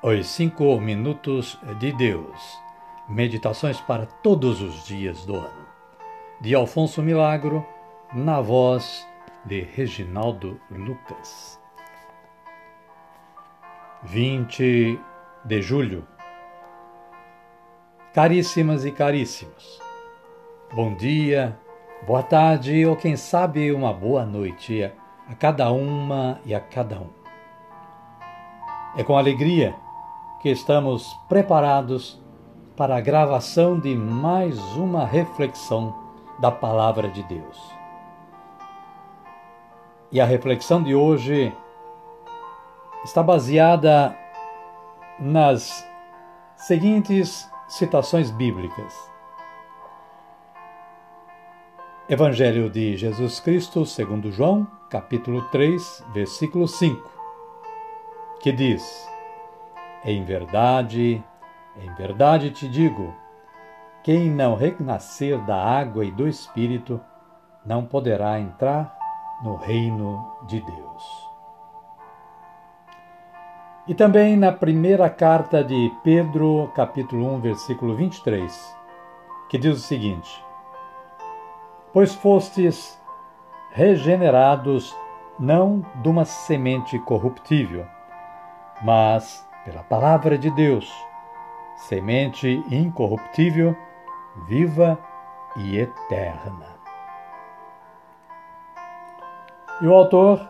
Os Cinco Minutos de Deus Meditações para todos os dias do ano. De Alfonso Milagro, na voz de Reginaldo Lucas. 20 de julho. Caríssimas e caríssimos, bom dia, boa tarde ou quem sabe uma boa noite a cada uma e a cada um. É com alegria que estamos preparados para a gravação de mais uma reflexão da Palavra de Deus. E a reflexão de hoje está baseada nas seguintes citações bíblicas. Evangelho de Jesus Cristo, segundo João, capítulo 3, versículo 5, que diz: em verdade, em verdade te digo: quem não renascer da água e do Espírito não poderá entrar no reino de Deus. E também na primeira carta de Pedro, capítulo 1, versículo 23, que diz o seguinte: Pois fostes regenerados não de uma semente corruptível, mas pela palavra de Deus, semente incorruptível, viva e eterna. E o autor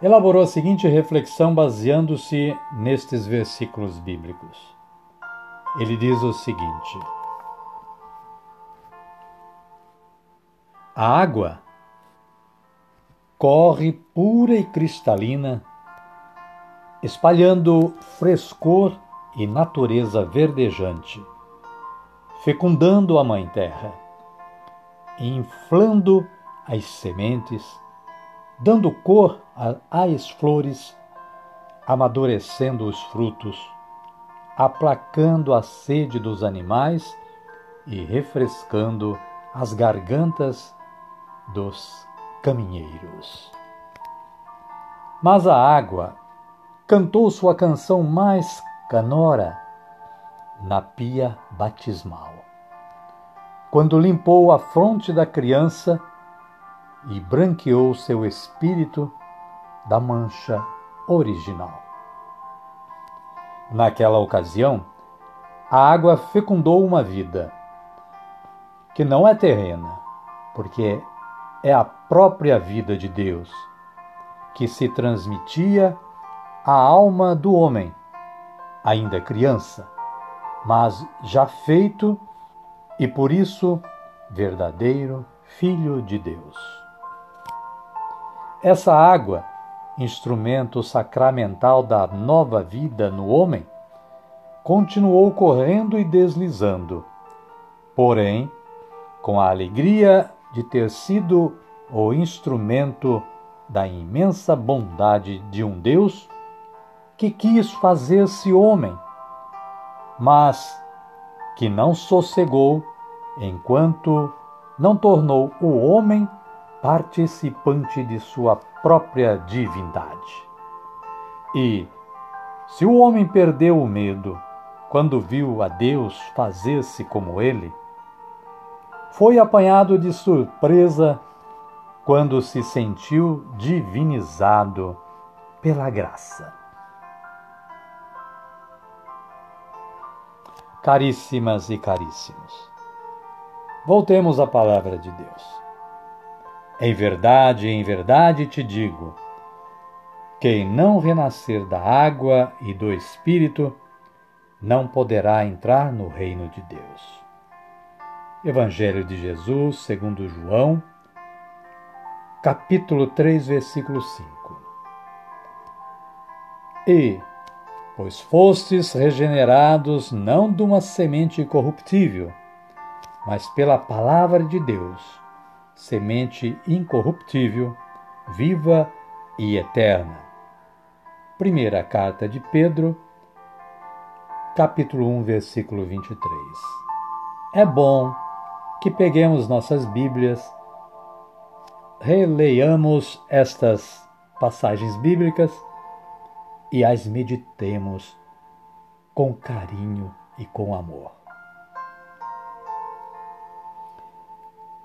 elaborou a seguinte reflexão baseando-se nestes versículos bíblicos. Ele diz o seguinte: A água corre pura e cristalina espalhando frescor e natureza verdejante, fecundando a Mãe Terra, inflando as sementes, dando cor às flores, amadurecendo os frutos, aplacando a sede dos animais e refrescando as gargantas dos caminheiros. Mas a água cantou sua canção mais canora na pia batismal. Quando limpou a fronte da criança e branqueou seu espírito da mancha original. Naquela ocasião, a água fecundou uma vida que não é terrena, porque é a própria vida de Deus que se transmitia a alma do homem, ainda criança, mas já feito e por isso verdadeiro Filho de Deus. Essa água, instrumento sacramental da nova vida no homem, continuou correndo e deslizando, porém, com a alegria de ter sido o instrumento da imensa bondade de um Deus que quis fazer-se homem, mas que não sossegou enquanto não tornou o homem participante de sua própria divindade. E, se o homem perdeu o medo quando viu a Deus fazer-se como ele, foi apanhado de surpresa quando se sentiu divinizado pela graça. Caríssimas e caríssimos. Voltemos à palavra de Deus. Em verdade, em verdade te digo: quem não renascer da água e do Espírito não poderá entrar no reino de Deus. Evangelho de Jesus, segundo João, capítulo 3, versículo 5. E pois fostes regenerados não de uma semente corruptível, mas pela palavra de Deus, semente incorruptível, viva e eterna. Primeira carta de Pedro, capítulo 1, versículo 23. É bom que peguemos nossas Bíblias, releiamos estas passagens bíblicas e as meditemos com carinho e com amor.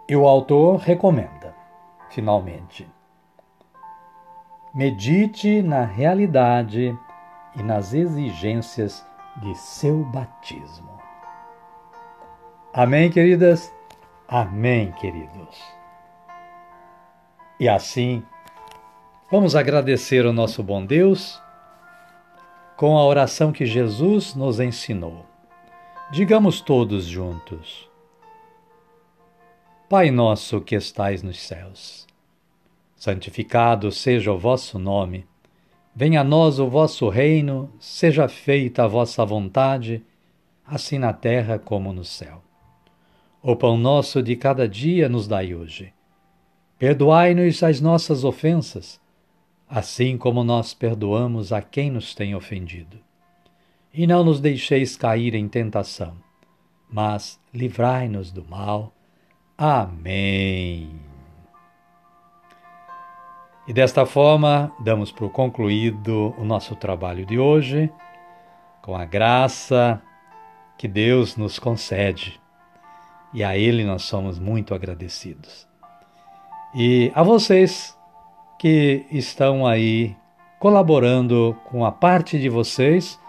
E o autor recomenda, finalmente, medite na realidade e nas exigências de seu batismo. Amém, queridas? Amém, queridos. E assim, vamos agradecer ao nosso bom Deus com a oração que Jesus nos ensinou. Digamos todos juntos: Pai nosso que estais nos céus, santificado seja o vosso nome. Venha a nós o vosso reino, seja feita a vossa vontade, assim na terra como no céu. O pão nosso de cada dia nos dai hoje. Perdoai-nos as nossas ofensas, assim como nós perdoamos a quem nos tem ofendido. E não nos deixeis cair em tentação, mas livrai-nos do mal. Amém. E desta forma, damos por concluído o nosso trabalho de hoje, com a graça que Deus nos concede. E a Ele nós somos muito agradecidos. E a vocês que estão aí colaborando com a parte de vocês,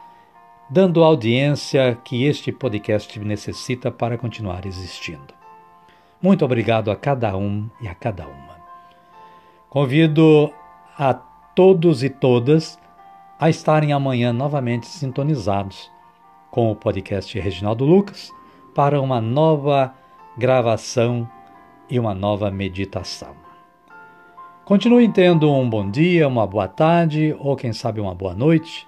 dando a audiência que este podcast necessita para continuar existindo. Muito obrigado a cada um e a cada uma. Convido a todos e todas a estarem amanhã novamente sintonizados com o podcast Reginaldo Lucas para uma nova gravação e uma nova meditação. Continuem tendo um bom dia, uma boa tarde ou quem sabe uma boa noite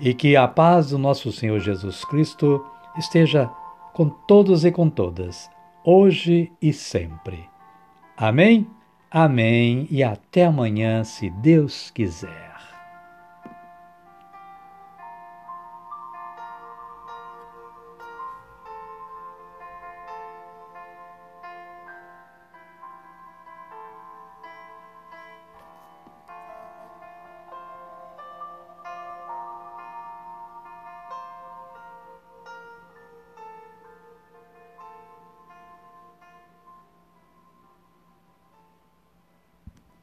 e que a paz do nosso Senhor Jesus Cristo esteja com todos e com todas, hoje e sempre. Amém? Amém e até amanhã, se Deus quiser.